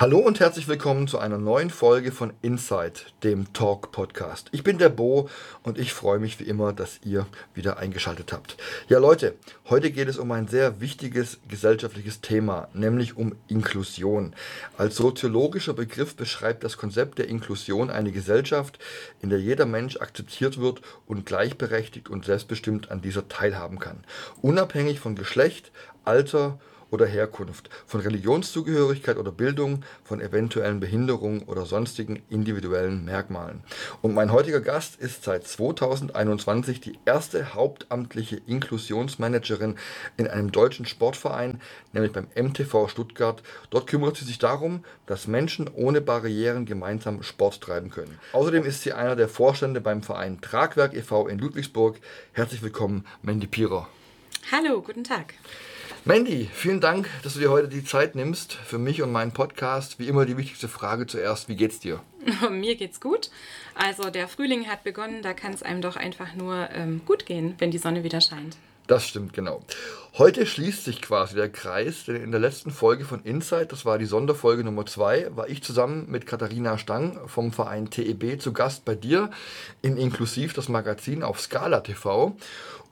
Hallo und herzlich willkommen zu einer neuen Folge von Inside, dem Talk Podcast. Ich bin der Bo und ich freue mich wie immer, dass ihr wieder eingeschaltet habt. Ja Leute, heute geht es um ein sehr wichtiges gesellschaftliches Thema, nämlich um Inklusion. Als soziologischer Begriff beschreibt das Konzept der Inklusion eine Gesellschaft, in der jeder Mensch akzeptiert wird und gleichberechtigt und selbstbestimmt an dieser teilhaben kann, unabhängig von Geschlecht, Alter, oder Herkunft, von Religionszugehörigkeit oder Bildung, von eventuellen Behinderungen oder sonstigen individuellen Merkmalen. Und mein heutiger Gast ist seit 2021 die erste hauptamtliche Inklusionsmanagerin in einem deutschen Sportverein, nämlich beim MTV Stuttgart. Dort kümmert sie sich darum, dass Menschen ohne Barrieren gemeinsam Sport treiben können. Außerdem ist sie einer der Vorstände beim Verein Tragwerk e.V. in Ludwigsburg. Herzlich willkommen, Mandy Pirer. Hallo, guten Tag. Mandy, vielen Dank, dass du dir heute die Zeit nimmst für mich und meinen Podcast. Wie immer die wichtigste Frage zuerst, wie geht's dir? Mir geht's gut. Also der Frühling hat begonnen, da kann es einem doch einfach nur ähm, gut gehen, wenn die Sonne wieder scheint. Das stimmt, genau. Heute schließt sich quasi der Kreis, denn in der letzten Folge von Insight, das war die Sonderfolge Nummer 2, war ich zusammen mit Katharina Stang vom Verein TEB zu Gast bei dir in Inklusiv das Magazin auf Scala TV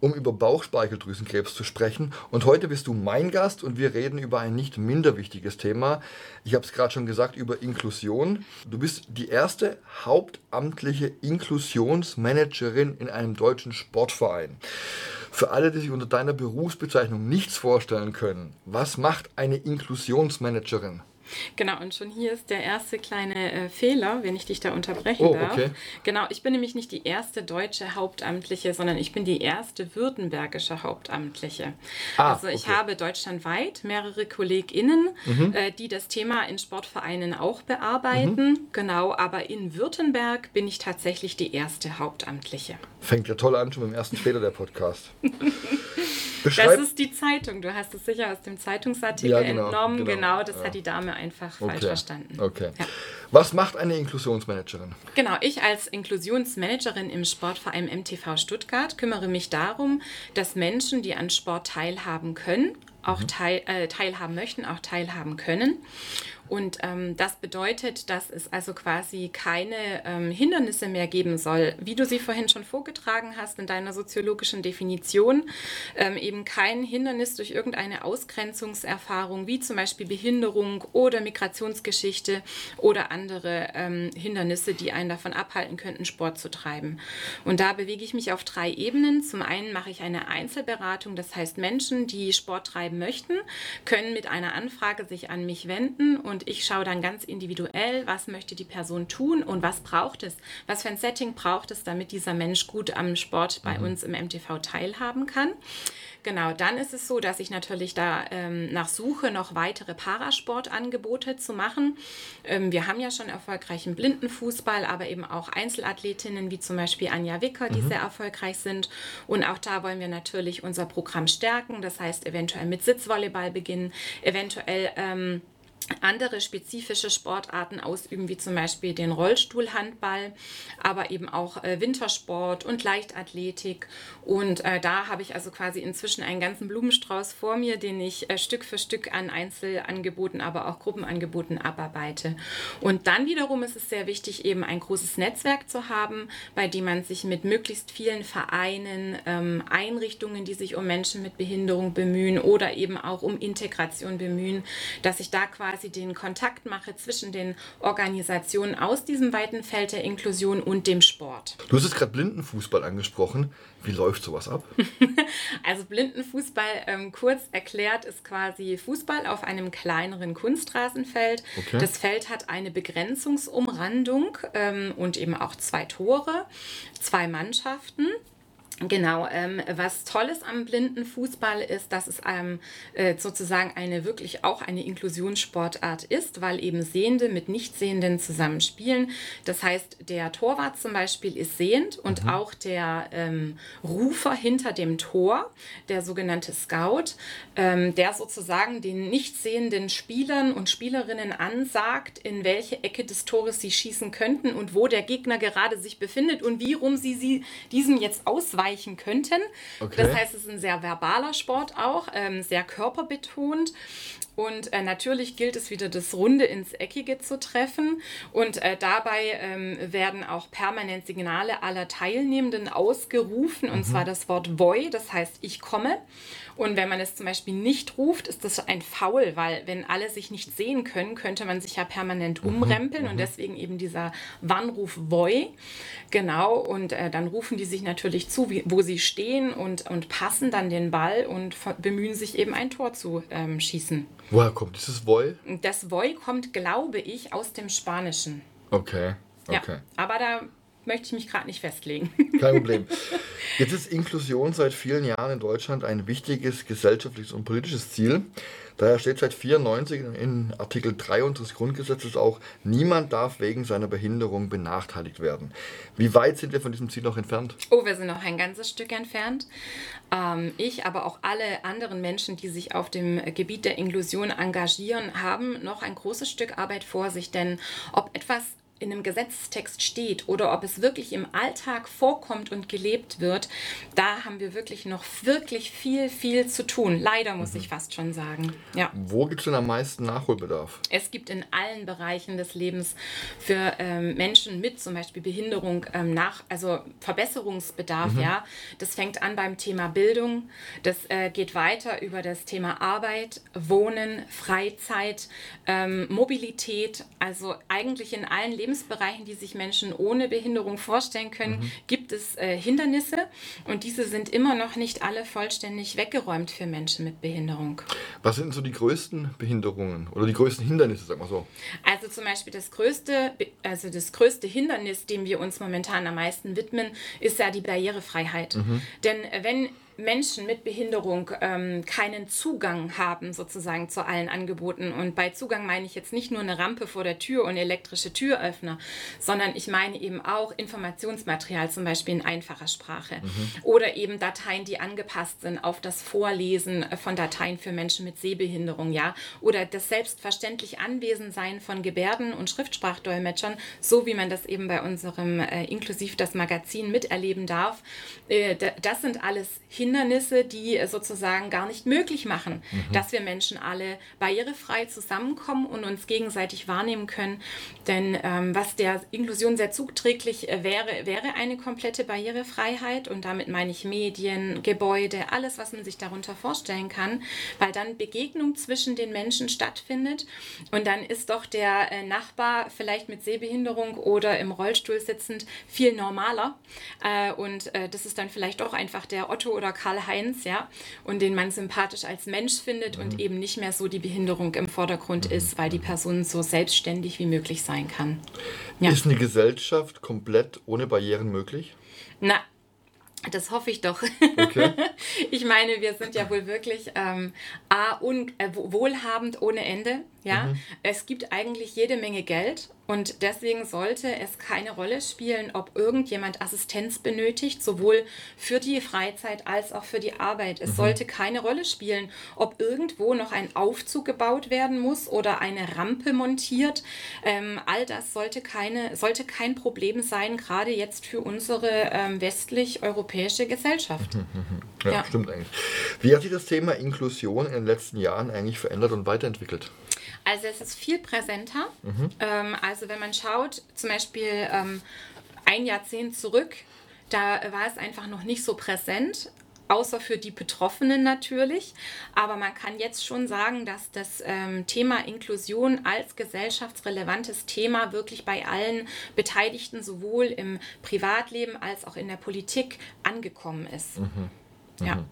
um über Bauchspeicheldrüsenkrebs zu sprechen. Und heute bist du mein Gast und wir reden über ein nicht minder wichtiges Thema. Ich habe es gerade schon gesagt, über Inklusion. Du bist die erste hauptamtliche Inklusionsmanagerin in einem deutschen Sportverein. Für alle, die sich unter deiner Berufsbezeichnung nichts vorstellen können, was macht eine Inklusionsmanagerin? Genau, und schon hier ist der erste kleine äh, Fehler, wenn ich dich da unterbrechen oh, darf. Okay. Genau, ich bin nämlich nicht die erste deutsche Hauptamtliche, sondern ich bin die erste württembergische Hauptamtliche. Ah, also ich okay. habe deutschlandweit mehrere KollegInnen, mhm. äh, die das Thema in Sportvereinen auch bearbeiten. Mhm. Genau, aber in Württemberg bin ich tatsächlich die erste Hauptamtliche. Fängt ja toll an, schon beim ersten Fehler der Podcast. Beschreib das ist die Zeitung. Du hast es sicher aus dem Zeitungsartikel ja, genau, entnommen. Genau, genau das ja. hat die Dame einfach okay. falsch verstanden. Okay. Ja. Was macht eine Inklusionsmanagerin? Genau, ich als Inklusionsmanagerin im Sportverein MTV Stuttgart kümmere mich darum, dass Menschen, die an Sport teilhaben können, auch mhm. teil, äh, teilhaben möchten, auch teilhaben können. Und ähm, das bedeutet, dass es also quasi keine ähm, Hindernisse mehr geben soll, wie du sie vorhin schon vorgetragen hast in deiner soziologischen Definition, ähm, eben kein Hindernis durch irgendeine Ausgrenzungserfahrung, wie zum Beispiel Behinderung oder Migrationsgeschichte oder andere ähm, Hindernisse, die einen davon abhalten könnten, Sport zu treiben. Und da bewege ich mich auf drei Ebenen. Zum einen mache ich eine Einzelberatung, das heißt Menschen, die Sport treiben möchten, können mit einer Anfrage sich an mich wenden und und ich schaue dann ganz individuell, was möchte die Person tun und was braucht es, was für ein Setting braucht es, damit dieser Mensch gut am Sport bei mhm. uns im MTV teilhaben kann. Genau, dann ist es so, dass ich natürlich da ähm, nach Suche, noch weitere Parasportangebote zu machen. Ähm, wir haben ja schon erfolgreichen Blindenfußball, aber eben auch Einzelathletinnen wie zum Beispiel Anja Wicker, die mhm. sehr erfolgreich sind. Und auch da wollen wir natürlich unser Programm stärken. Das heißt, eventuell mit Sitzvolleyball beginnen, eventuell ähm, andere spezifische Sportarten ausüben, wie zum Beispiel den Rollstuhlhandball, aber eben auch äh, Wintersport und Leichtathletik. Und äh, da habe ich also quasi inzwischen einen ganzen Blumenstrauß vor mir, den ich äh, Stück für Stück an Einzelangeboten, aber auch Gruppenangeboten abarbeite. Und dann wiederum ist es sehr wichtig, eben ein großes Netzwerk zu haben, bei dem man sich mit möglichst vielen Vereinen, ähm, Einrichtungen, die sich um Menschen mit Behinderung bemühen oder eben auch um Integration bemühen, dass ich da quasi quasi den Kontakt mache zwischen den Organisationen aus diesem weiten Feld der Inklusion und dem Sport. Du hast jetzt gerade Blindenfußball angesprochen. Wie läuft sowas ab? also Blindenfußball, ähm, kurz erklärt, ist quasi Fußball auf einem kleineren Kunstrasenfeld. Okay. Das Feld hat eine Begrenzungsumrandung ähm, und eben auch zwei Tore, zwei Mannschaften. Genau, ähm, was Tolles am Blindenfußball ist, dass es ähm, äh, sozusagen eine wirklich auch eine Inklusionssportart ist, weil eben Sehende mit Nichtsehenden zusammen spielen. Das heißt, der Torwart zum Beispiel ist sehend und mhm. auch der ähm, Rufer hinter dem Tor, der sogenannte Scout, ähm, der sozusagen den nicht sehenden Spielern und Spielerinnen ansagt, in welche Ecke des Tores sie schießen könnten und wo der Gegner gerade sich befindet und wie rum sie, sie diesem jetzt ausweichen erreichen könnten. Okay. Das heißt, es ist ein sehr verbaler Sport auch, ähm, sehr körperbetont. Und äh, natürlich gilt es wieder, das Runde ins Eckige zu treffen. Und äh, dabei ähm, werden auch permanent Signale aller Teilnehmenden ausgerufen. Und mhm. zwar das Wort Voi, das heißt ich komme. Und wenn man es zum Beispiel nicht ruft, ist das ein Foul, weil wenn alle sich nicht sehen können, könnte man sich ja permanent mhm, umrempeln mhm. und deswegen eben dieser Warnruf Voi. Genau, und äh, dann rufen die sich natürlich zu, wie, wo sie stehen und, und passen dann den Ball und bemühen sich eben ein Tor zu ähm, schießen. Woher kommt dieses Voi? Das Voi kommt, glaube ich, aus dem Spanischen. Okay. Okay. Ja, aber da möchte ich mich gerade nicht festlegen. Kein Problem. Jetzt ist Inklusion seit vielen Jahren in Deutschland ein wichtiges gesellschaftliches und politisches Ziel. Daher steht seit 1994 in Artikel 3 unseres Grundgesetzes auch, niemand darf wegen seiner Behinderung benachteiligt werden. Wie weit sind wir von diesem Ziel noch entfernt? Oh, wir sind noch ein ganzes Stück entfernt. Ähm, ich, aber auch alle anderen Menschen, die sich auf dem Gebiet der Inklusion engagieren, haben noch ein großes Stück Arbeit vor sich. Denn ob etwas in einem Gesetzestext steht oder ob es wirklich im Alltag vorkommt und gelebt wird, da haben wir wirklich noch wirklich viel, viel zu tun. Leider muss mhm. ich fast schon sagen. Ja. Wo gibt es denn am meisten Nachholbedarf? Es gibt in allen Bereichen des Lebens für ähm, Menschen mit zum Beispiel Behinderung ähm, nach, also Verbesserungsbedarf. Mhm. Ja, das fängt an beim Thema Bildung, das äh, geht weiter über das Thema Arbeit, Wohnen, Freizeit, ähm, Mobilität. Also eigentlich in allen Lebens Lebensbereichen, die sich Menschen ohne Behinderung vorstellen können, mhm. gibt es äh, Hindernisse und diese sind immer noch nicht alle vollständig weggeräumt für Menschen mit Behinderung. Was sind so die größten Behinderungen oder die größten Hindernisse, sag mal so? Also zum Beispiel das größte, also das größte Hindernis, dem wir uns momentan am meisten widmen, ist ja die Barrierefreiheit. Mhm. Denn äh, wenn Menschen mit Behinderung ähm, keinen Zugang haben sozusagen zu allen Angeboten. Und bei Zugang meine ich jetzt nicht nur eine Rampe vor der Tür und elektrische Türöffner, sondern ich meine eben auch Informationsmaterial, zum Beispiel in einfacher Sprache. Mhm. Oder eben Dateien, die angepasst sind auf das Vorlesen von Dateien für Menschen mit Sehbehinderung, ja. Oder das selbstverständlich Anwesensein von Gebärden- und Schriftsprachdolmetschern, so wie man das eben bei unserem äh, Inklusiv das Magazin miterleben darf. Äh, das sind alles Hinweise Hindernisse, die äh, sozusagen gar nicht möglich machen, mhm. dass wir Menschen alle barrierefrei zusammenkommen und uns gegenseitig wahrnehmen können. Denn ähm, was der Inklusion sehr zuträglich äh, wäre, wäre eine komplette Barrierefreiheit und damit meine ich Medien, Gebäude, alles, was man sich darunter vorstellen kann, weil dann Begegnung zwischen den Menschen stattfindet und dann ist doch der äh, Nachbar vielleicht mit Sehbehinderung oder im Rollstuhl sitzend viel normaler äh, und äh, das ist dann vielleicht auch einfach der Otto oder Karl-Heinz, ja, und den man sympathisch als Mensch findet mhm. und eben nicht mehr so die Behinderung im Vordergrund mhm. ist, weil die Person so selbstständig wie möglich sein kann. Ja. Ist eine Gesellschaft komplett ohne Barrieren möglich? Na, das hoffe ich doch. Okay. ich meine, wir sind ja wohl wirklich ähm, A, un, äh, wohlhabend ohne Ende. Ja? Mhm. Es gibt eigentlich jede Menge Geld und deswegen sollte es keine Rolle spielen, ob irgendjemand Assistenz benötigt, sowohl für die Freizeit als auch für die Arbeit. Es mhm. sollte keine Rolle spielen, ob irgendwo noch ein Aufzug gebaut werden muss oder eine Rampe montiert. Ähm, all das sollte, keine, sollte kein Problem sein, gerade jetzt für unsere ähm, westlich-europäische Gesellschaft. Mhm, mhm, mhm. Ja, ja, stimmt eigentlich. Wie hat sich das Thema Inklusion in den letzten Jahren eigentlich verändert und weiterentwickelt? Also es ist viel präsenter. Mhm. Ähm, also wenn man schaut, zum Beispiel ähm, ein Jahrzehnt zurück, da war es einfach noch nicht so präsent außer für die Betroffenen natürlich. Aber man kann jetzt schon sagen, dass das ähm, Thema Inklusion als gesellschaftsrelevantes Thema wirklich bei allen Beteiligten sowohl im Privatleben als auch in der Politik angekommen ist. Mhm. Ja.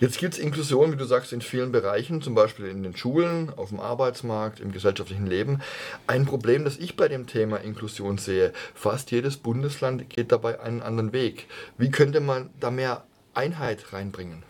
Jetzt gibt es Inklusion, wie du sagst, in vielen Bereichen, zum Beispiel in den Schulen, auf dem Arbeitsmarkt, im gesellschaftlichen Leben. Ein Problem, das ich bei dem Thema Inklusion sehe, fast jedes Bundesland geht dabei einen anderen Weg. Wie könnte man da mehr Einheit reinbringen?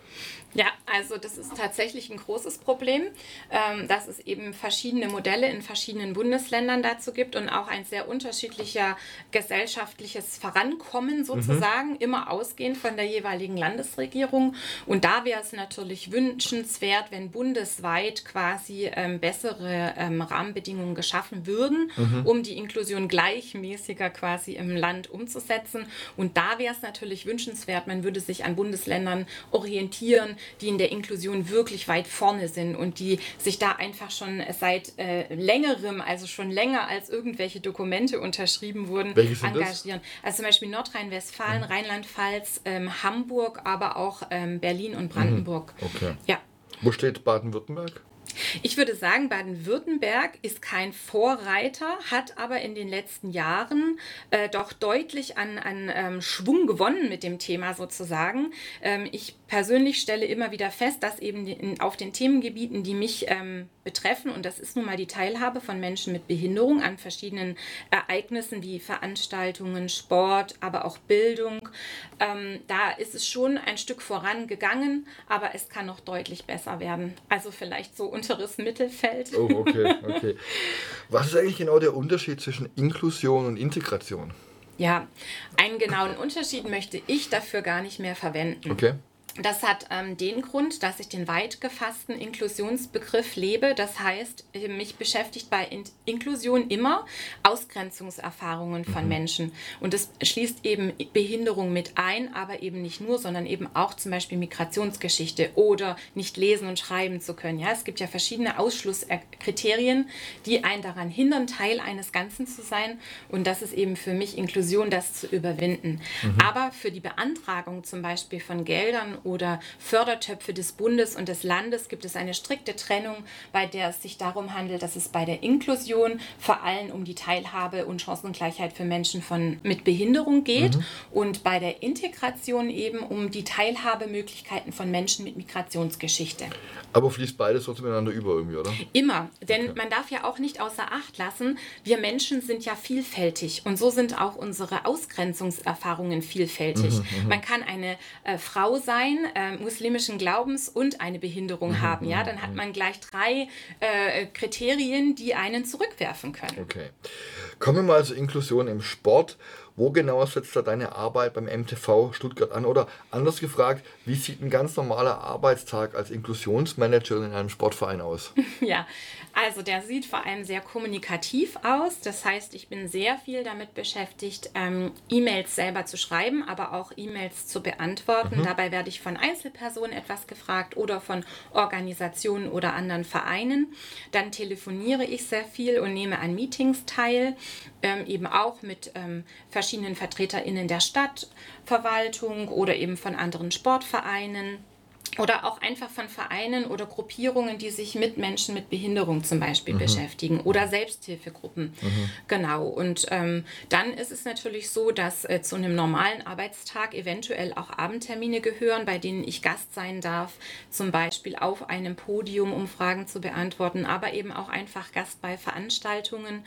Ja, also das ist tatsächlich ein großes Problem, ähm, dass es eben verschiedene Modelle in verschiedenen Bundesländern dazu gibt und auch ein sehr unterschiedlicher gesellschaftliches Vorankommen sozusagen, mhm. immer ausgehend von der jeweiligen Landesregierung. Und da wäre es natürlich wünschenswert, wenn bundesweit quasi ähm, bessere ähm, Rahmenbedingungen geschaffen würden, mhm. um die Inklusion gleichmäßiger quasi im Land umzusetzen. Und da wäre es natürlich wünschenswert, man würde sich an Bundesländern orientieren, die in der Inklusion wirklich weit vorne sind und die sich da einfach schon seit äh, längerem, also schon länger als irgendwelche Dokumente unterschrieben wurden, engagieren. Das? Also zum Beispiel Nordrhein-Westfalen, mhm. Rheinland-Pfalz, ähm, Hamburg, aber auch ähm, Berlin und Brandenburg. Mhm. Okay. Ja. Wo steht Baden-Württemberg? Ich würde sagen, Baden-Württemberg ist kein Vorreiter, hat aber in den letzten Jahren äh, doch deutlich an, an ähm, Schwung gewonnen mit dem Thema sozusagen. Ähm, ich persönlich stelle immer wieder fest, dass eben in, auf den Themengebieten, die mich ähm, betreffen, und das ist nun mal die Teilhabe von Menschen mit Behinderung an verschiedenen Ereignissen wie Veranstaltungen, Sport, aber auch Bildung, ähm, da ist es schon ein Stück vorangegangen, aber es kann noch deutlich besser werden. Also vielleicht so unteres Mittelfeld. Oh, okay, okay. Was ist eigentlich genau der Unterschied zwischen Inklusion und Integration? Ja, einen genauen Unterschied möchte ich dafür gar nicht mehr verwenden. Okay. Das hat ähm, den Grund, dass ich den weit gefassten Inklusionsbegriff lebe. Das heißt, mich beschäftigt bei In Inklusion immer Ausgrenzungserfahrungen von mhm. Menschen. Und das schließt eben Behinderung mit ein, aber eben nicht nur, sondern eben auch zum Beispiel Migrationsgeschichte oder nicht lesen und schreiben zu können. Ja, es gibt ja verschiedene Ausschlusskriterien, die einen daran hindern, Teil eines Ganzen zu sein. Und das ist eben für mich Inklusion, das zu überwinden. Mhm. Aber für die Beantragung zum Beispiel von Geldern oder Fördertöpfe des Bundes und des Landes gibt es eine strikte Trennung, bei der es sich darum handelt, dass es bei der Inklusion vor allem um die Teilhabe und Chancengleichheit für Menschen von, mit Behinderung geht mhm. und bei der Integration eben um die Teilhabemöglichkeiten von Menschen mit Migrationsgeschichte. Aber fließt beides trotzdem miteinander über irgendwie, oder? Immer, denn okay. man darf ja auch nicht außer Acht lassen, wir Menschen sind ja vielfältig und so sind auch unsere Ausgrenzungserfahrungen vielfältig. Mhm, mhm. man kann eine äh, Frau sein, äh, muslimischen Glaubens und eine Behinderung mhm, haben. Ja, mhm, dann hat mhm. man gleich drei äh, Kriterien, die einen zurückwerfen können. Okay. Kommen wir mal zur Inklusion im Sport. Wo genau setzt da deine Arbeit beim MTV Stuttgart an? Oder anders gefragt, wie sieht ein ganz normaler Arbeitstag als Inklusionsmanagerin in einem Sportverein aus? Ja, also der sieht vor allem sehr kommunikativ aus. Das heißt, ich bin sehr viel damit beschäftigt, ähm, E-Mails selber zu schreiben, aber auch E-Mails zu beantworten. Mhm. Dabei werde ich von Einzelpersonen etwas gefragt oder von Organisationen oder anderen Vereinen. Dann telefoniere ich sehr viel und nehme an Meetings teil, ähm, eben auch mit ähm, verschiedenen VertreterInnen der Stadtverwaltung oder eben von anderen Sportvereinen oder auch einfach von Vereinen oder Gruppierungen, die sich mit Menschen mit Behinderung zum Beispiel mhm. beschäftigen oder Selbsthilfegruppen. Mhm. Genau. Und ähm, dann ist es natürlich so, dass äh, zu einem normalen Arbeitstag eventuell auch Abendtermine gehören, bei denen ich Gast sein darf, zum Beispiel auf einem Podium, um Fragen zu beantworten, aber eben auch einfach Gast bei Veranstaltungen.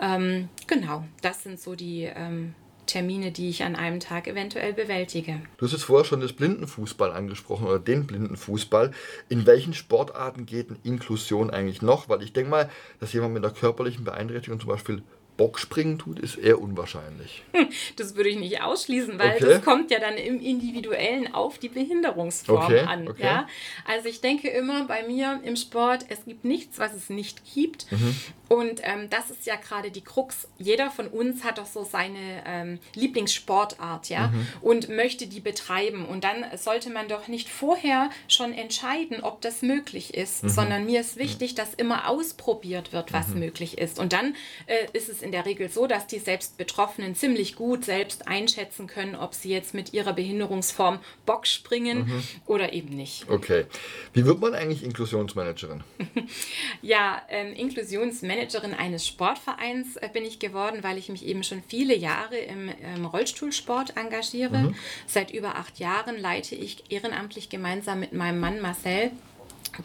Ähm, genau, das sind so die ähm, Termine, die ich an einem Tag eventuell bewältige. Du hast jetzt vorher schon das Blindenfußball angesprochen oder den Blindenfußball. In welchen Sportarten geht denn Inklusion eigentlich noch? Weil ich denke mal, dass jemand mit einer körperlichen Beeinträchtigung zum Beispiel Bockspringen tut, ist eher unwahrscheinlich. Hm, das würde ich nicht ausschließen, weil okay. das kommt ja dann im Individuellen auf die Behinderungsform okay. an. Okay. Ja? Also ich denke immer bei mir im Sport, es gibt nichts, was es nicht gibt. Mhm. Und ähm, das ist ja gerade die Krux. Jeder von uns hat doch so seine ähm, Lieblingssportart, ja, mhm. und möchte die betreiben. Und dann sollte man doch nicht vorher schon entscheiden, ob das möglich ist, mhm. sondern mir ist wichtig, dass immer ausprobiert wird, was mhm. möglich ist. Und dann äh, ist es in der Regel so, dass die selbst Betroffenen ziemlich gut selbst einschätzen können, ob sie jetzt mit ihrer Behinderungsform Bock springen mhm. oder eben nicht. Okay. Wie wird man eigentlich Inklusionsmanagerin? ja, ähm, Inklusionsmanagerin eines Sportvereins äh, bin ich geworden, weil ich mich eben schon viele Jahre im ähm, Rollstuhlsport engagiere. Mhm. Seit über acht Jahren leite ich ehrenamtlich gemeinsam mit meinem Mann Marcel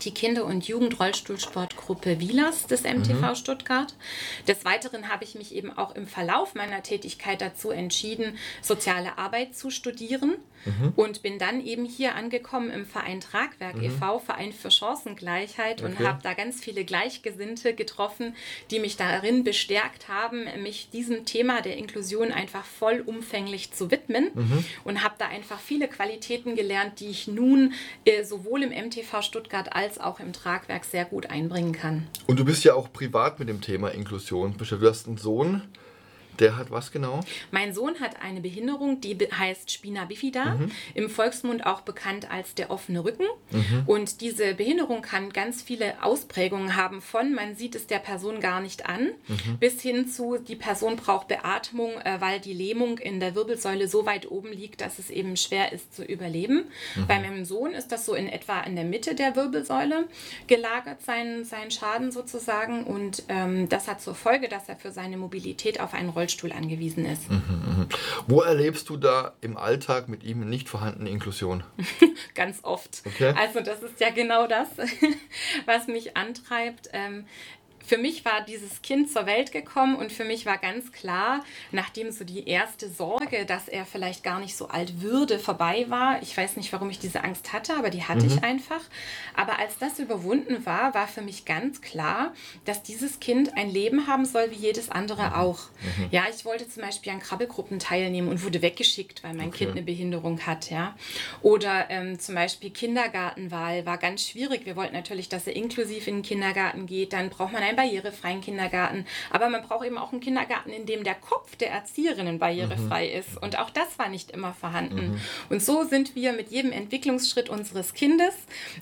die Kinder- und Jugendrollstuhlsportgruppe Wielers des MTV mhm. Stuttgart. Des Weiteren habe ich mich eben auch im Verlauf meiner Tätigkeit dazu entschieden, soziale Arbeit zu studieren mhm. und bin dann eben hier angekommen im Verein Tragwerk mhm. e.V., Verein für Chancengleichheit okay. und habe da ganz viele Gleichgesinnte getroffen, die mich darin bestärkt haben, mich diesem Thema der Inklusion einfach vollumfänglich zu widmen mhm. und habe da einfach viele Qualitäten gelernt, die ich nun äh, sowohl im MTV Stuttgart als auch im Tragwerk sehr gut einbringen kann. Und du bist ja auch privat mit dem Thema Inklusion. Du hast einen Sohn. Der hat was genau? Mein Sohn hat eine Behinderung, die heißt Spina bifida, mhm. im Volksmund auch bekannt als der offene Rücken. Mhm. Und diese Behinderung kann ganz viele Ausprägungen haben, von man sieht es der Person gar nicht an, mhm. bis hin zu die Person braucht Beatmung, äh, weil die Lähmung in der Wirbelsäule so weit oben liegt, dass es eben schwer ist zu überleben. Mhm. Bei meinem Sohn ist das so in etwa in der Mitte der Wirbelsäule gelagert, sein, sein Schaden sozusagen. Und ähm, das hat zur Folge, dass er für seine Mobilität auf einen Rollstuhl Rollstuhl angewiesen ist. Mhm, mh. Wo erlebst du da im Alltag mit ihm nicht vorhandene Inklusion? Ganz oft. Okay. Also das ist ja genau das, was mich antreibt. Für mich war dieses Kind zur Welt gekommen und für mich war ganz klar, nachdem so die erste Sorge, dass er vielleicht gar nicht so alt würde, vorbei war. Ich weiß nicht, warum ich diese Angst hatte, aber die hatte mhm. ich einfach. Aber als das überwunden war, war für mich ganz klar, dass dieses Kind ein Leben haben soll wie jedes andere mhm. auch. Mhm. Ja, ich wollte zum Beispiel an Krabbelgruppen teilnehmen und wurde weggeschickt, weil mein okay. Kind eine Behinderung hat. Ja. Oder ähm, zum Beispiel Kindergartenwahl war ganz schwierig. Wir wollten natürlich, dass er inklusiv in den Kindergarten geht. Dann braucht man ein barrierefreien Kindergarten. Aber man braucht eben auch einen Kindergarten, in dem der Kopf der Erzieherinnen barrierefrei mhm. ist. Und auch das war nicht immer vorhanden. Mhm. Und so sind wir mit jedem Entwicklungsschritt unseres Kindes,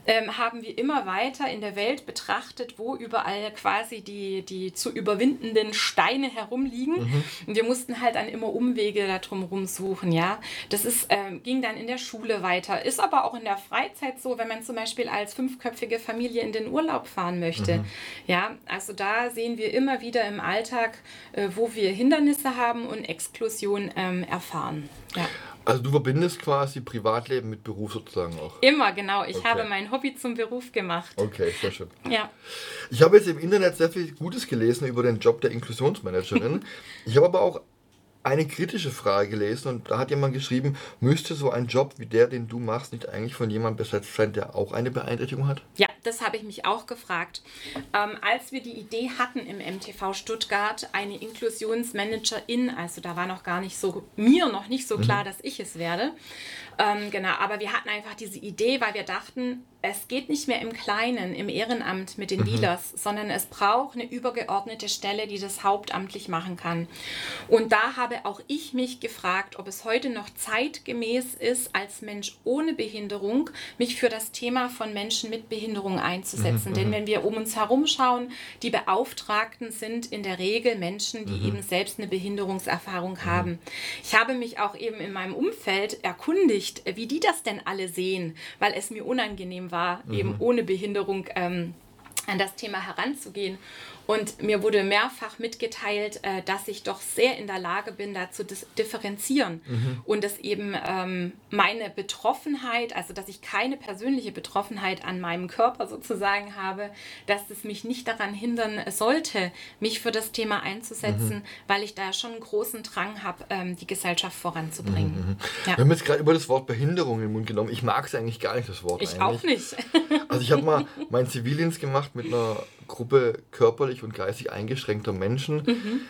ähm, haben wir immer weiter in der Welt betrachtet, wo überall quasi die, die zu überwindenden Steine herumliegen. Mhm. Und wir mussten halt dann immer Umwege da drumherum suchen. Ja? Das ist, ähm, ging dann in der Schule weiter. Ist aber auch in der Freizeit so, wenn man zum Beispiel als fünfköpfige Familie in den Urlaub fahren möchte. Mhm. Ja, also da sehen wir immer wieder im Alltag, äh, wo wir Hindernisse haben und Exklusion ähm, erfahren. Ja. Also du verbindest quasi Privatleben mit Beruf sozusagen auch. Immer, genau. Ich okay. habe mein Hobby zum Beruf gemacht. Okay, sehr schön. Ja. Ich habe jetzt im Internet sehr viel Gutes gelesen über den Job der Inklusionsmanagerin. ich habe aber auch eine kritische Frage gelesen und da hat jemand geschrieben, müsste so ein Job wie der, den du machst, nicht eigentlich von jemandem besetzt sein, der auch eine Beeinträchtigung hat? Ja, das habe ich mich auch gefragt. Ähm, als wir die Idee hatten im MTV Stuttgart, eine Inklusionsmanagerin, also da war noch gar nicht so, mir noch nicht so klar, mhm. dass ich es werde. Ähm, genau, aber wir hatten einfach diese Idee, weil wir dachten, es geht nicht mehr im Kleinen, im Ehrenamt mit den mhm. Dealers, sondern es braucht eine übergeordnete Stelle, die das hauptamtlich machen kann. Und da habe auch ich mich gefragt, ob es heute noch zeitgemäß ist, als Mensch ohne Behinderung mich für das Thema von Menschen mit Behinderung einzusetzen. Mhm. Denn mhm. wenn wir um uns herum schauen, die Beauftragten sind in der Regel Menschen, die mhm. eben selbst eine Behinderungserfahrung mhm. haben. Ich habe mich auch eben in meinem Umfeld erkundigt, wie die das denn alle sehen, weil es mir unangenehm war, mhm. eben ohne Behinderung ähm, an das Thema heranzugehen. Und mir wurde mehrfach mitgeteilt, äh, dass ich doch sehr in der Lage bin, da zu differenzieren. Mhm. Und dass eben ähm, meine Betroffenheit, also dass ich keine persönliche Betroffenheit an meinem Körper sozusagen habe, dass es mich nicht daran hindern sollte, mich für das Thema einzusetzen, mhm. weil ich da schon einen großen Drang habe, ähm, die Gesellschaft voranzubringen. Mhm. mhm. Ja. Wir haben jetzt gerade über das Wort Behinderung im Mund genommen. Ich mag es eigentlich gar nicht, das Wort. Ich eigentlich. auch nicht. also ich habe mal meinen Zivildienst gemacht mit einer Gruppe körperlich und geistig eingeschränkter Menschen. Mhm.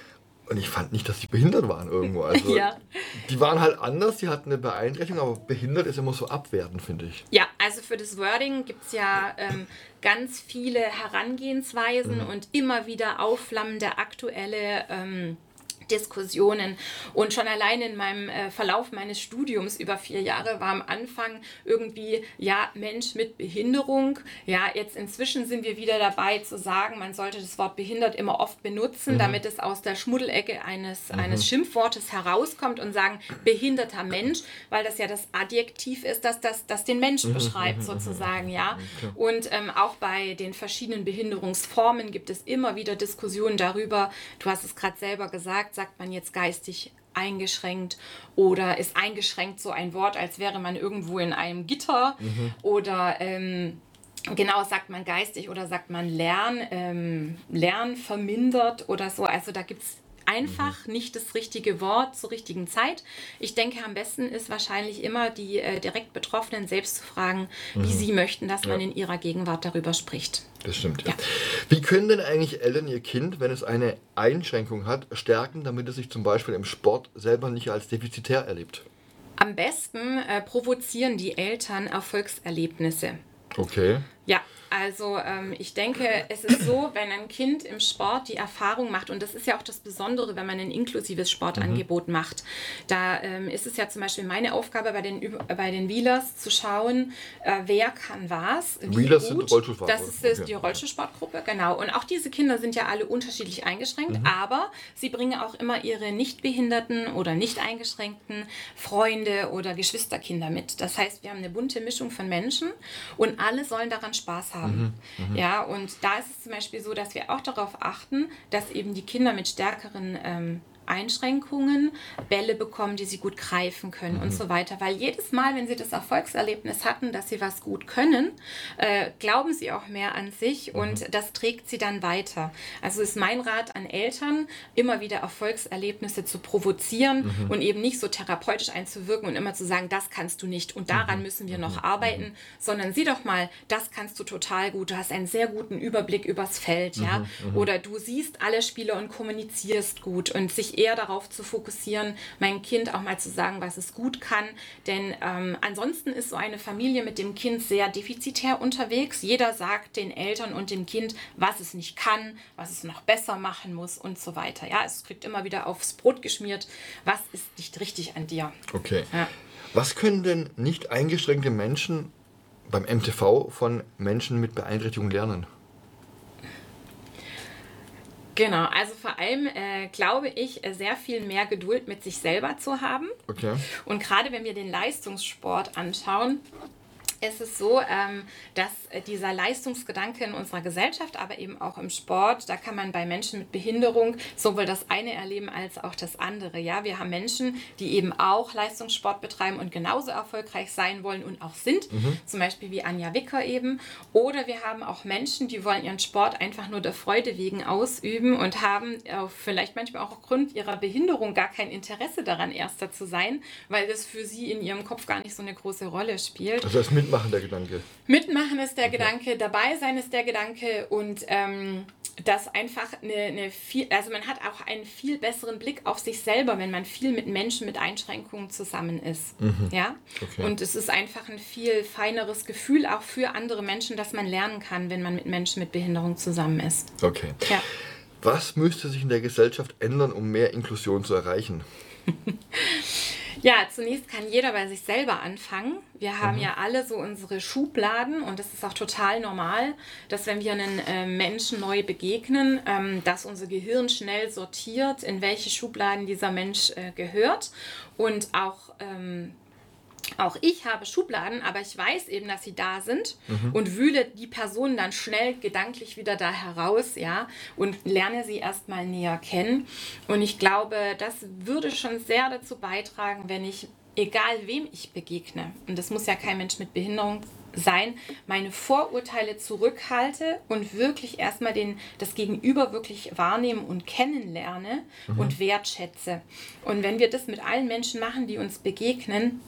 Und ich fand nicht, dass sie behindert waren irgendwo. Also ja. die waren halt anders, die hatten eine Beeinträchtigung, aber behindert ist immer so abwertend, finde ich. Ja, also für das Wording gibt es ja ähm, ganz viele Herangehensweisen mhm. und immer wieder aufflammende aktuelle ähm, Diskussionen. Und schon allein in meinem äh, Verlauf meines Studiums über vier Jahre war am Anfang irgendwie, ja, Mensch mit Behinderung. Ja, jetzt inzwischen sind wir wieder dabei zu sagen, man sollte das Wort behindert immer oft benutzen, mhm. damit es aus der Schmuddelecke eines, mhm. eines Schimpfwortes herauskommt und sagen behinderter Mensch, weil das ja das Adjektiv ist, das das, das den Mensch mhm. beschreibt mhm. sozusagen, ja. Und ähm, auch bei den verschiedenen Behinderungsformen gibt es immer wieder Diskussionen darüber. Du hast es gerade selber gesagt, sagt man jetzt geistig eingeschränkt oder ist eingeschränkt so ein Wort, als wäre man irgendwo in einem Gitter mhm. oder ähm, genau sagt man geistig oder sagt man Lern, ähm, Lern vermindert oder so. Also da gibt es einfach mhm. nicht das richtige Wort zur richtigen Zeit. Ich denke, am besten ist wahrscheinlich immer die äh, direkt Betroffenen selbst zu fragen, mhm. wie sie möchten, dass ja. man in ihrer Gegenwart darüber spricht. Das stimmt, ja. ja. Wie können denn eigentlich Eltern ihr Kind, wenn es eine Einschränkung hat, stärken, damit es sich zum Beispiel im Sport selber nicht als defizitär erlebt? Am besten äh, provozieren die Eltern Erfolgserlebnisse. Okay. Ja, also ähm, ich denke, es ist so, wenn ein Kind im Sport die Erfahrung macht, und das ist ja auch das Besondere, wenn man ein inklusives Sportangebot mhm. macht, da ähm, ist es ja zum Beispiel meine Aufgabe bei den, bei den Wheelers zu schauen, äh, wer kann was. Wie Wheelers gut. sind Rollstuhlfahrer. Das ist, okay. die Rollstuhlsportgruppe, genau. Und auch diese Kinder sind ja alle unterschiedlich eingeschränkt, mhm. aber sie bringen auch immer ihre Nichtbehinderten oder nicht eingeschränkten Freunde oder Geschwisterkinder mit. Das heißt, wir haben eine bunte Mischung von Menschen und alle sollen daran Spaß haben. Mhm, mh. Ja, und da ist es zum Beispiel so, dass wir auch darauf achten, dass eben die Kinder mit stärkeren ähm, Einschränkungen, Bälle bekommen, die sie gut greifen können mhm. und so weiter. Weil jedes Mal, wenn sie das Erfolgserlebnis hatten, dass sie was gut können, äh, glauben sie auch mehr an sich mhm. und das trägt sie dann weiter. Also ist mein Rat an Eltern, immer wieder Erfolgserlebnisse zu provozieren mhm. und eben nicht so therapeutisch einzuwirken und immer zu sagen, das kannst du nicht und daran mhm. müssen wir noch mhm. arbeiten, mhm. sondern sieh doch mal, das kannst du total gut. Du hast einen sehr guten Überblick übers Feld, ja. Oder du siehst alle Spieler und kommunizierst gut und sich eher darauf zu fokussieren, mein Kind auch mal zu sagen, was es gut kann. Denn ähm, ansonsten ist so eine Familie mit dem Kind sehr defizitär unterwegs. Jeder sagt den Eltern und dem Kind, was es nicht kann, was es noch besser machen muss und so weiter. Ja, es kriegt immer wieder aufs Brot geschmiert, was ist nicht richtig an dir. Okay. Ja. Was können denn nicht eingeschränkte Menschen beim MTV von Menschen mit Beeinträchtigung lernen? Genau, also vor allem äh, glaube ich, äh, sehr viel mehr Geduld mit sich selber zu haben. Okay. Und gerade wenn wir den Leistungssport anschauen, ist es so, ähm, dass äh, dieser Leistungsgedanke in unserer Gesellschaft, aber eben auch im Sport, da kann man bei Menschen mit Behinderung sowohl das eine erleben als auch das andere. Ja, wir haben Menschen, die eben auch Leistungssport betreiben und genauso erfolgreich sein wollen und auch sind, mhm. zum Beispiel wie Anja Wicker eben. Oder wir haben auch Menschen, die wollen ihren Sport einfach nur der Freude wegen ausüben und haben äh, vielleicht manchmal auch aufgrund ihrer Behinderung gar kein Interesse daran, Erster zu sein, weil das für sie in ihrem Kopf gar nicht so eine große Rolle spielt. Also das Mitmachen der Gedanke. Mitmachen ist der okay. Gedanke, dabei sein ist der Gedanke und ähm, das einfach eine, eine viel, also man hat auch einen viel besseren Blick auf sich selber, wenn man viel mit Menschen mit Einschränkungen zusammen ist. Mhm. Ja? Okay. Und es ist einfach ein viel feineres Gefühl auch für andere Menschen, dass man lernen kann, wenn man mit Menschen mit Behinderung zusammen ist. Okay. Ja. Was müsste sich in der Gesellschaft ändern, um mehr Inklusion zu erreichen? Ja, zunächst kann jeder bei sich selber anfangen. Wir haben mhm. ja alle so unsere Schubladen und es ist auch total normal, dass wenn wir einen äh, Menschen neu begegnen, ähm, dass unser Gehirn schnell sortiert, in welche Schubladen dieser Mensch äh, gehört und auch ähm, auch ich habe Schubladen, aber ich weiß eben, dass sie da sind mhm. und wühle die Person dann schnell gedanklich wieder da heraus, ja, und lerne sie erstmal näher kennen. Und ich glaube, das würde schon sehr dazu beitragen, wenn ich, egal wem ich begegne, und das muss ja kein Mensch mit Behinderung sein, meine Vorurteile zurückhalte und wirklich erstmal den, das Gegenüber wirklich wahrnehmen und kennenlerne mhm. und wertschätze. Und wenn wir das mit allen Menschen machen, die uns begegnen,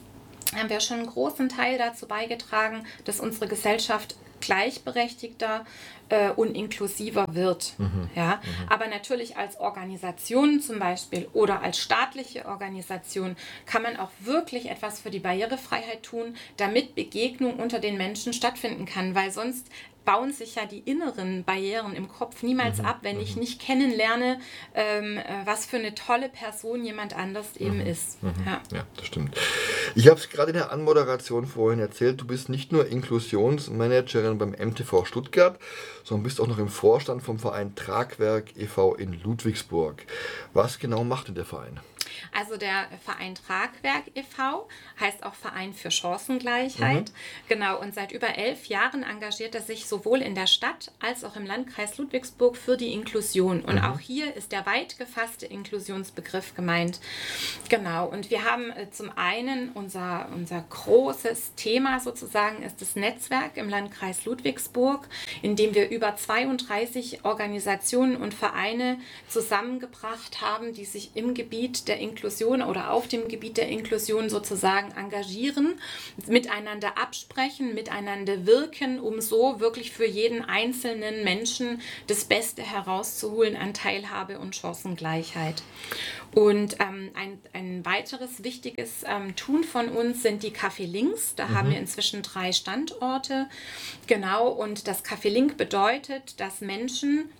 haben wir schon einen großen Teil dazu beigetragen, dass unsere Gesellschaft gleichberechtigter äh, und inklusiver wird. Mhm. Ja? Mhm. Aber natürlich als Organisation zum Beispiel oder als staatliche Organisation kann man auch wirklich etwas für die Barrierefreiheit tun, damit Begegnung unter den Menschen stattfinden kann, weil sonst bauen sich ja die inneren Barrieren im Kopf niemals mhm. ab, wenn mhm. ich nicht kennenlerne, ähm, äh, was für eine tolle Person jemand anders eben mhm. ist. Mhm. Ja. ja. das stimmt. Ich habe es gerade in der Anmoderation vorhin erzählt, du bist nicht nur Inklusionsmanagerin beim MTV Stuttgart, sondern bist auch noch im Vorstand vom Verein Tragwerk e.V. in Ludwigsburg. Was genau macht denn der Verein? Also der Verein Tragwerk e.V. heißt auch Verein für Chancengleichheit. Mhm. Genau, und seit über elf Jahren engagiert er sich sowohl in der Stadt als auch im Landkreis Ludwigsburg für die Inklusion. Und mhm. auch hier ist der weit gefasste Inklusionsbegriff gemeint. Genau, und wir haben äh, zum einen unser, unser großes Thema sozusagen ist das Netzwerk im Landkreis Ludwigsburg, in dem wir über 32 Organisationen und Vereine zusammengebracht haben, die sich im Gebiet der Inklusion oder auf dem Gebiet der Inklusion sozusagen engagieren, miteinander absprechen, miteinander wirken, um so wirklich für jeden einzelnen Menschen das Beste herauszuholen an Teilhabe und Chancengleichheit. Und ähm, ein, ein weiteres wichtiges ähm, Tun von uns sind die Café Links. Da mhm. haben wir inzwischen drei Standorte. Genau, und das Café Link bedeutet, dass Menschen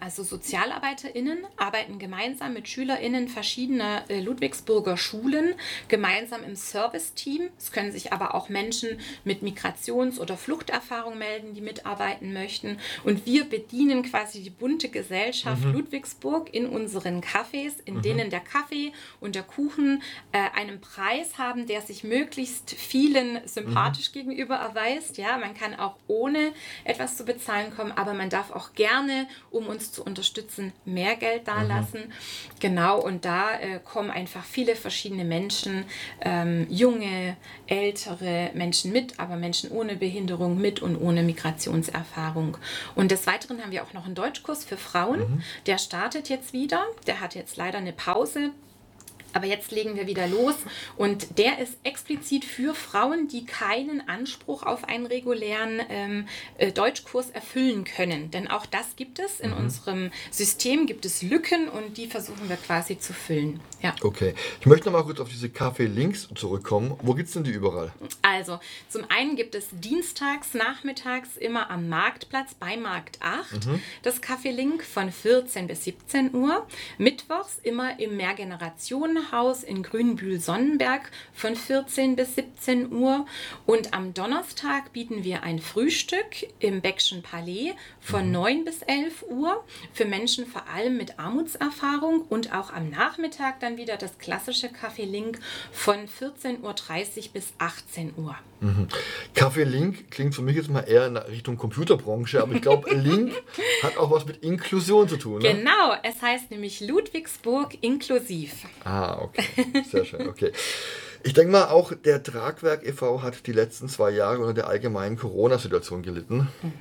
also SozialarbeiterInnen arbeiten gemeinsam mit SchülerInnen verschiedener äh, Ludwigsburger Schulen, gemeinsam im Serviceteam. Es können sich aber auch Menschen mit Migrations- oder Fluchterfahrung melden, die mitarbeiten möchten. Und wir bedienen quasi die bunte Gesellschaft mhm. Ludwigsburg in unseren Cafés, in mhm. denen der Kaffee und der Kuchen äh, einen Preis haben, der sich möglichst vielen sympathisch mhm. gegenüber erweist. Ja, man kann auch ohne etwas zu bezahlen kommen, aber man darf auch gerne um uns zu unterstützen, mehr Geld dalassen. Mhm. Genau, und da äh, kommen einfach viele verschiedene Menschen, ähm, junge, ältere Menschen mit, aber Menschen ohne Behinderung mit und ohne Migrationserfahrung. Und des Weiteren haben wir auch noch einen Deutschkurs für Frauen. Mhm. Der startet jetzt wieder. Der hat jetzt leider eine Pause aber jetzt legen wir wieder los und der ist explizit für Frauen, die keinen Anspruch auf einen regulären ähm, äh, Deutschkurs erfüllen können. Denn auch das gibt es. In mhm. unserem System gibt es Lücken und die versuchen wir quasi zu füllen. Ja. Okay. Ich möchte noch mal kurz auf diese Kaffee-Links zurückkommen. Wo gibt es denn die überall? Also, zum einen gibt es dienstags, nachmittags immer am Marktplatz bei Markt 8 mhm. das Kaffee-Link von 14 bis 17 Uhr. Mittwochs immer im Mehrgenerationen Haus in Grünbühl-Sonnenberg von 14 bis 17 Uhr. Und am Donnerstag bieten wir ein Frühstück im Beckschen Palais von mhm. 9 bis 11 Uhr für Menschen vor allem mit Armutserfahrung und auch am Nachmittag dann wieder das klassische Café Link von 14.30 Uhr bis 18 Uhr. Mhm. Café Link klingt für mich jetzt mal eher in Richtung Computerbranche, aber ich glaube, Link hat auch was mit Inklusion zu tun. Ne? Genau, es heißt nämlich Ludwigsburg inklusiv. Ah, okay. Sehr schön, okay. Ich denke mal, auch der Tragwerk e.V. hat die letzten zwei Jahre unter der allgemeinen Corona-Situation gelitten. Mhm.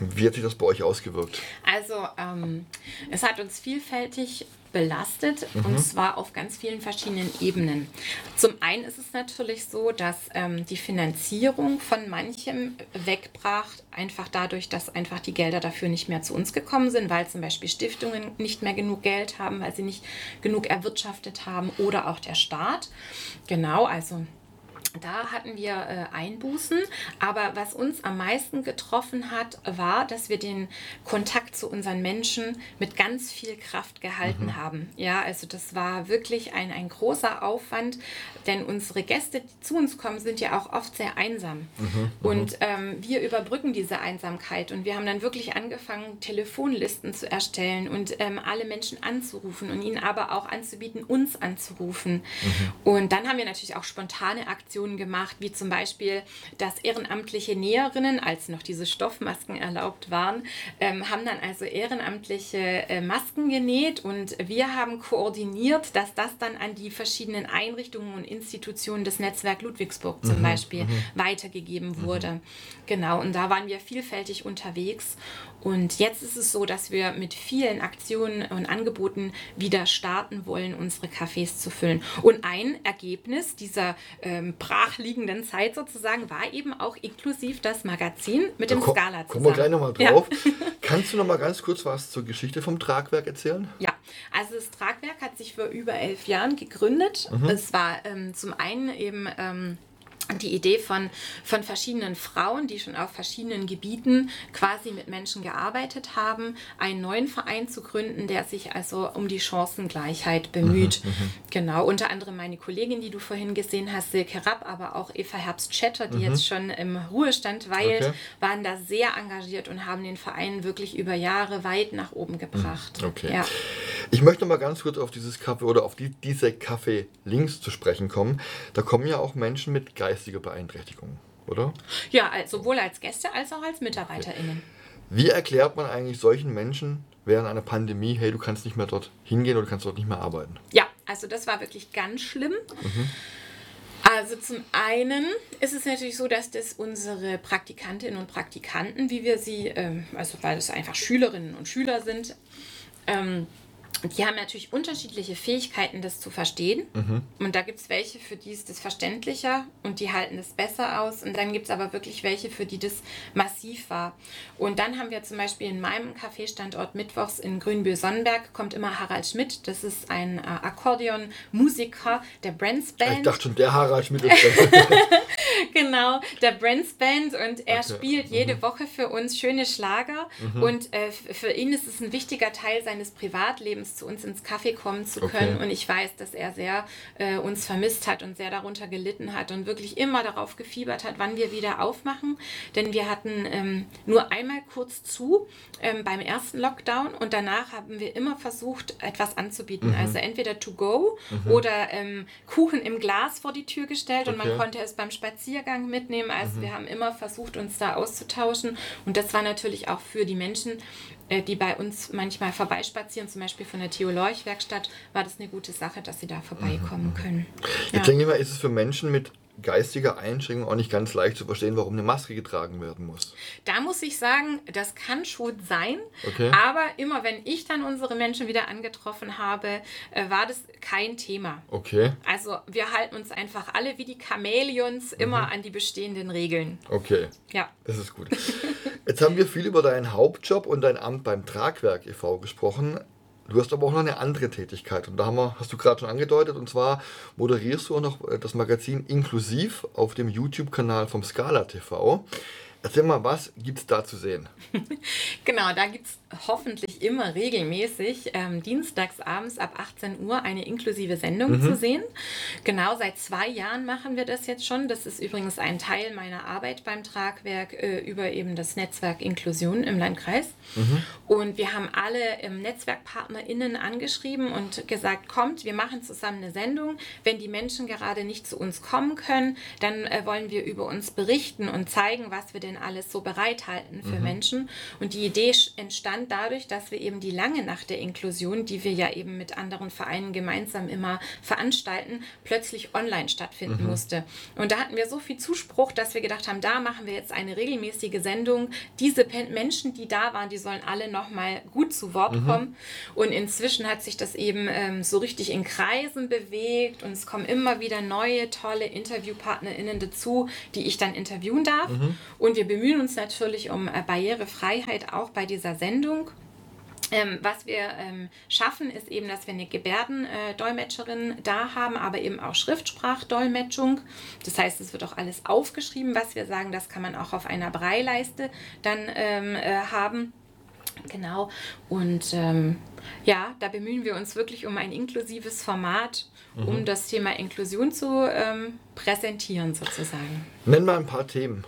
Wie hat sich das bei euch ausgewirkt? Also, ähm, es hat uns vielfältig belastet mhm. und zwar auf ganz vielen verschiedenen Ebenen. Zum einen ist es natürlich so, dass ähm, die Finanzierung von manchem wegbrach, einfach dadurch, dass einfach die Gelder dafür nicht mehr zu uns gekommen sind, weil zum Beispiel Stiftungen nicht mehr genug Geld haben, weil sie nicht genug erwirtschaftet haben oder auch der Staat. Genau, also da hatten wir äh, Einbußen, aber was uns am meisten getroffen hat, war, dass wir den Kontakt zu unseren Menschen mit ganz viel Kraft gehalten mhm. haben. Ja, also das war wirklich ein, ein großer Aufwand, denn unsere Gäste, die zu uns kommen, sind ja auch oft sehr einsam. Mhm. mhm. Und ähm, wir überbrücken diese Einsamkeit und wir haben dann wirklich angefangen, Telefonlisten zu erstellen und ähm, alle Menschen anzurufen und ihnen aber auch anzubieten, uns anzurufen. Mhm. Und dann haben wir natürlich auch spontane Aktionen Aktionen gemacht, wie zum Beispiel, dass ehrenamtliche Näherinnen, als noch diese Stoffmasken erlaubt waren, ähm, haben dann also ehrenamtliche äh, Masken genäht und wir haben koordiniert, dass das dann an die verschiedenen Einrichtungen und Institutionen des Netzwerk Ludwigsburg zum mhm, Beispiel mhm. weitergegeben wurde. Mhm. Genau, und da waren wir vielfältig unterwegs und jetzt ist es so, dass wir mit vielen Aktionen und Angeboten wieder starten wollen, unsere Cafés zu füllen. Und ein Ergebnis dieser ähm, brachliegenden Zeit sozusagen war eben auch inklusiv das Magazin mit dem Skala zusammen. Kommen wir gleich nochmal drauf. Ja. Kannst du noch mal ganz kurz was zur Geschichte vom Tragwerk erzählen? Ja, also das Tragwerk hat sich vor über elf Jahren gegründet. Mhm. Es war ähm, zum einen eben... Ähm, die Idee von, von verschiedenen Frauen, die schon auf verschiedenen Gebieten quasi mit Menschen gearbeitet haben, einen neuen Verein zu gründen, der sich also um die Chancengleichheit bemüht. Mhm, mhm. genau, unter anderem meine Kollegin, die du vorhin gesehen hast, Silke Rapp, aber auch Eva Herbst-Schetter, die mhm. jetzt schon im Ruhestand weilt, okay. waren da sehr engagiert und haben den Verein wirklich über Jahre weit nach oben gebracht. Mhm. Okay. Ja. Ich möchte mal ganz kurz auf dieses Kaffee oder auf die, diese Kaffee-Links zu sprechen kommen. Da kommen ja auch Menschen mit geistiger Beeinträchtigung, oder? Ja, sowohl als Gäste als auch als MitarbeiterInnen. Wie erklärt man eigentlich solchen Menschen während einer Pandemie, hey, du kannst nicht mehr dort hingehen oder du kannst dort nicht mehr arbeiten? Ja, also das war wirklich ganz schlimm. Mhm. Also zum einen ist es natürlich so, dass das unsere Praktikantinnen und Praktikanten, wie wir sie, ähm, also weil es einfach Schülerinnen und Schüler sind, ähm, die haben natürlich unterschiedliche Fähigkeiten, das zu verstehen. Mhm. Und da gibt es welche, für die ist das verständlicher und die halten das besser aus. Und dann gibt es aber wirklich welche, für die das massiv war. Und dann haben wir zum Beispiel in meinem Kaffeestandort Mittwochs in Grünbühl-Sonnenberg kommt immer Harald Schmidt. Das ist ein äh, Akkordeonmusiker der Brands Band. Ich dachte schon, der Harald Schmidt ist Genau, der Brands Band. Und er okay. spielt jede mhm. Woche für uns schöne Schlager. Mhm. Und äh, für ihn ist es ein wichtiger Teil seines Privatlebens abends zu uns ins Café kommen zu können. Okay. Und ich weiß, dass er sehr äh, uns vermisst hat und sehr darunter gelitten hat und wirklich immer darauf gefiebert hat, wann wir wieder aufmachen. Denn wir hatten ähm, nur einmal kurz zu ähm, beim ersten Lockdown und danach haben wir immer versucht, etwas anzubieten. Mhm. Also entweder to go mhm. oder ähm, Kuchen im Glas vor die Tür gestellt okay. und man konnte es beim Spaziergang mitnehmen. Also mhm. wir haben immer versucht, uns da auszutauschen. Und das war natürlich auch für die Menschen, die bei uns manchmal vorbeispazieren, zum Beispiel von der Theo Lorch Werkstatt, war das eine gute Sache, dass sie da vorbeikommen mhm. können. Ja. Ich denke mal, ist es für Menschen mit geistiger Einschränkung auch nicht ganz leicht zu verstehen, warum eine Maske getragen werden muss. Da muss ich sagen, das kann schon sein. Okay. Aber immer wenn ich dann unsere Menschen wieder angetroffen habe, äh, war das kein Thema. Okay. Also wir halten uns einfach alle wie die Chamäleons mhm. immer an die bestehenden Regeln. Okay. Ja. Das ist gut. Jetzt haben wir viel über deinen Hauptjob und dein Amt beim Tragwerk e.V. gesprochen. Du hast aber auch noch eine andere Tätigkeit und da haben wir, hast du gerade schon angedeutet und zwar moderierst du auch noch äh, das Magazin Inklusiv auf dem YouTube-Kanal vom Scala TV. Erzähl mal, was gibt es da zu sehen? genau, da gibt es hoffentlich immer regelmäßig ähm, dienstags abends ab 18 Uhr eine inklusive Sendung mhm. zu sehen. Genau, seit zwei Jahren machen wir das jetzt schon. Das ist übrigens ein Teil meiner Arbeit beim Tragwerk äh, über eben das Netzwerk Inklusion im Landkreis. Mhm. Und wir haben alle ähm, NetzwerkpartnerInnen angeschrieben und gesagt, kommt, wir machen zusammen eine Sendung. Wenn die Menschen gerade nicht zu uns kommen können, dann äh, wollen wir über uns berichten und zeigen, was wir denn alles so bereithalten für mhm. Menschen. Und die Idee entstand dadurch, dass wir eben die lange Nacht der Inklusion, die wir ja eben mit anderen Vereinen gemeinsam immer veranstalten, plötzlich online stattfinden mhm. musste. Und da hatten wir so viel Zuspruch, dass wir gedacht haben, da machen wir jetzt eine regelmäßige Sendung. Diese Menschen, die da waren, die sollen alle nochmal gut zu Wort mhm. kommen. Und inzwischen hat sich das eben ähm, so richtig in Kreisen bewegt und es kommen immer wieder neue, tolle InterviewpartnerInnen dazu, die ich dann interviewen darf. Mhm. Und wir bemühen uns natürlich um äh, Barrierefreiheit auch bei dieser Sendung. Ähm, was wir ähm, schaffen, ist eben, dass wir eine Gebärdendolmetscherin äh, da haben, aber eben auch Schriftsprachdolmetschung. Das heißt, es wird auch alles aufgeschrieben, was wir sagen. Das kann man auch auf einer Breileiste dann ähm, äh, haben. Genau. Und ähm, ja, da bemühen wir uns wirklich um ein inklusives Format, um mhm. das Thema Inklusion zu ähm, präsentieren sozusagen. Nenn mal ein paar Themen.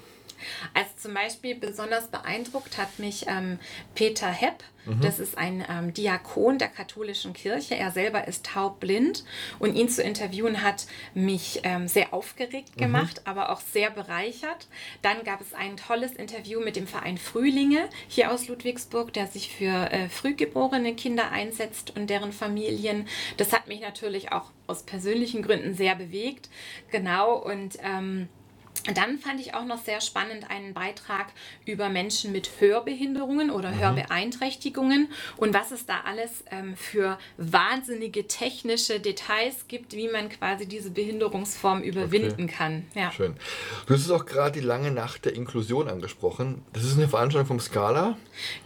Also zum Beispiel besonders beeindruckt hat mich ähm, Peter Hepp. Mhm. Das ist ein ähm, Diakon der katholischen Kirche. Er selber ist taubblind und ihn zu interviewen hat mich ähm, sehr aufgeregt mhm. gemacht, mhm. aber auch sehr bereichert. Dann gab es ein tolles Interview mit dem Verein Frühlinge hier aus Ludwigsburg, der sich für äh, frühgeborene Kinder einsetzt und deren Familien. Das hat mich natürlich auch aus persönlichen Gründen sehr bewegt. Genau und ähm, dann fand ich auch noch sehr spannend einen Beitrag über Menschen mit Hörbehinderungen oder mhm. Hörbeeinträchtigungen und was es da alles ähm, für wahnsinnige technische Details gibt, wie man quasi diese Behinderungsform überwinden okay. kann. Ja. Schön. Du hast auch gerade die lange Nacht der Inklusion angesprochen. Das ist eine Veranstaltung vom Scala?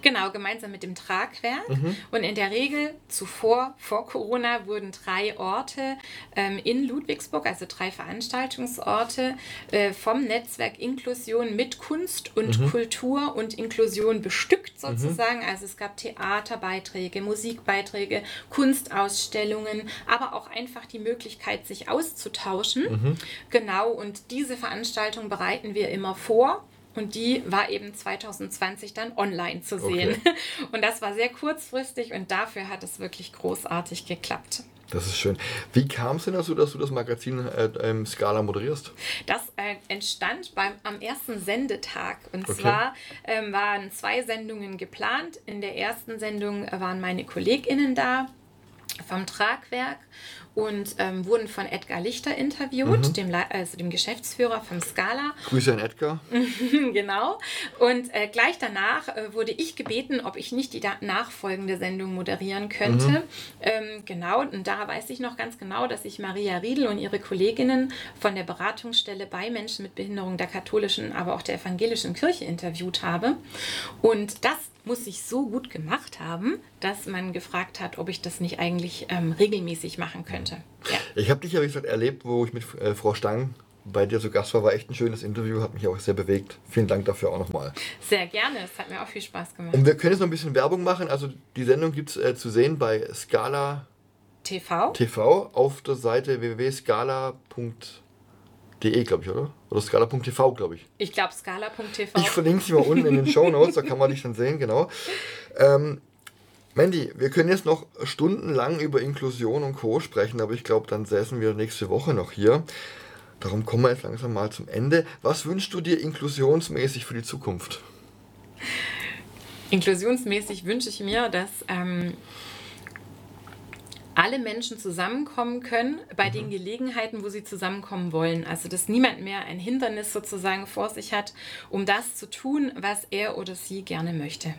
Genau, gemeinsam mit dem Tragwerk. Mhm. Und in der Regel zuvor, vor Corona, wurden drei Orte ähm, in Ludwigsburg, also drei Veranstaltungsorte, äh, vom Netzwerk Inklusion mit Kunst und mhm. Kultur und Inklusion bestückt mhm. sozusagen. Mhm. Also es gab Theaterbeiträge, Musikbeiträge, Kunstausstellungen, aber auch einfach die Möglichkeit, sich auszutauschen. Mhm. Genau, und diese Veranstaltung bereiten wir immer vor. Und die war eben 2020 dann online zu sehen. Okay. Und das war sehr kurzfristig und dafür hat es wirklich großartig geklappt. Das ist schön. Wie kam es denn dazu, dass du das Magazin äh, ähm, Scala moderierst? Das äh, entstand beim, am ersten Sendetag. Und okay. zwar ähm, waren zwei Sendungen geplant. In der ersten Sendung waren meine KollegInnen da vom Tragwerk und ähm, wurden von Edgar Lichter interviewt, mhm. dem, also dem Geschäftsführer vom Scala. Grüße an Edgar. genau. Und äh, gleich danach äh, wurde ich gebeten, ob ich nicht die nachfolgende Sendung moderieren könnte. Mhm. Ähm, genau, und da weiß ich noch ganz genau, dass ich Maria Riedel und ihre Kolleginnen von der Beratungsstelle bei Menschen mit Behinderung der katholischen, aber auch der evangelischen Kirche interviewt habe. Und das muss ich so gut gemacht haben, dass man gefragt hat, ob ich das nicht eigentlich ähm, regelmäßig machen könnte. Ja. Ich habe dich ja, wie gesagt, erlebt, wo ich mit äh, Frau Stang bei dir zu Gast war. War echt ein schönes Interview, hat mich auch sehr bewegt. Vielen Dank dafür auch nochmal. Sehr gerne, es hat mir auch viel Spaß gemacht. Und wir können jetzt noch ein bisschen Werbung machen. Also die Sendung gibt es äh, zu sehen bei Scala TV. TV auf der Seite www.scala.de De, glaube ich, oder? Oder scala.tv, glaube ich. Ich glaube scala.tv. Ich verlinke sie mal unten in den Show Notes, da kann man dich dann sehen, genau. Ähm, Mandy, wir können jetzt noch stundenlang über Inklusion und Co. sprechen, aber ich glaube, dann säßen wir nächste Woche noch hier. Darum kommen wir jetzt langsam mal zum Ende. Was wünschst du dir inklusionsmäßig für die Zukunft? Inklusionsmäßig wünsche ich mir, dass ähm, alle Menschen zusammenkommen können bei mhm. den Gelegenheiten, wo sie zusammenkommen wollen. Also dass niemand mehr ein Hindernis sozusagen vor sich hat, um das zu tun, was er oder sie gerne möchte.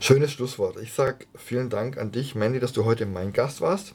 Schönes Schlusswort. Ich sage vielen Dank an dich, Mandy, dass du heute mein Gast warst.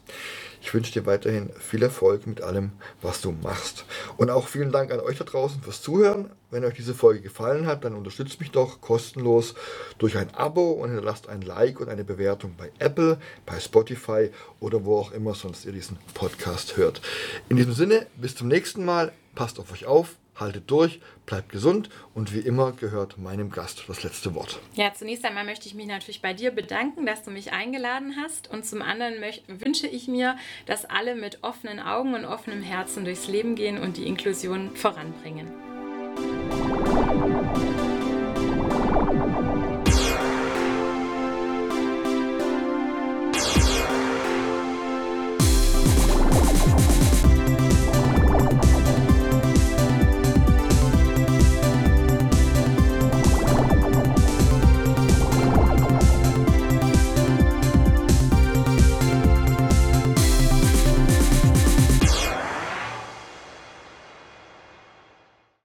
Ich wünsche dir weiterhin viel Erfolg mit allem, was du machst. Und auch vielen Dank an euch da draußen fürs Zuhören. Wenn euch diese Folge gefallen hat, dann unterstützt mich doch kostenlos durch ein Abo und hinterlasst ein Like und eine Bewertung bei Apple, bei Spotify oder wo auch immer sonst ihr diesen Podcast hört. In diesem Sinne, bis zum nächsten Mal. Passt auf euch auf haltet durch, bleibt gesund und wie immer gehört meinem Gast das letzte Wort. Ja, zunächst einmal möchte ich mich natürlich bei dir bedanken, dass du mich eingeladen hast und zum anderen wünsche ich mir, dass alle mit offenen Augen und offenem Herzen durchs Leben gehen und die Inklusion voranbringen.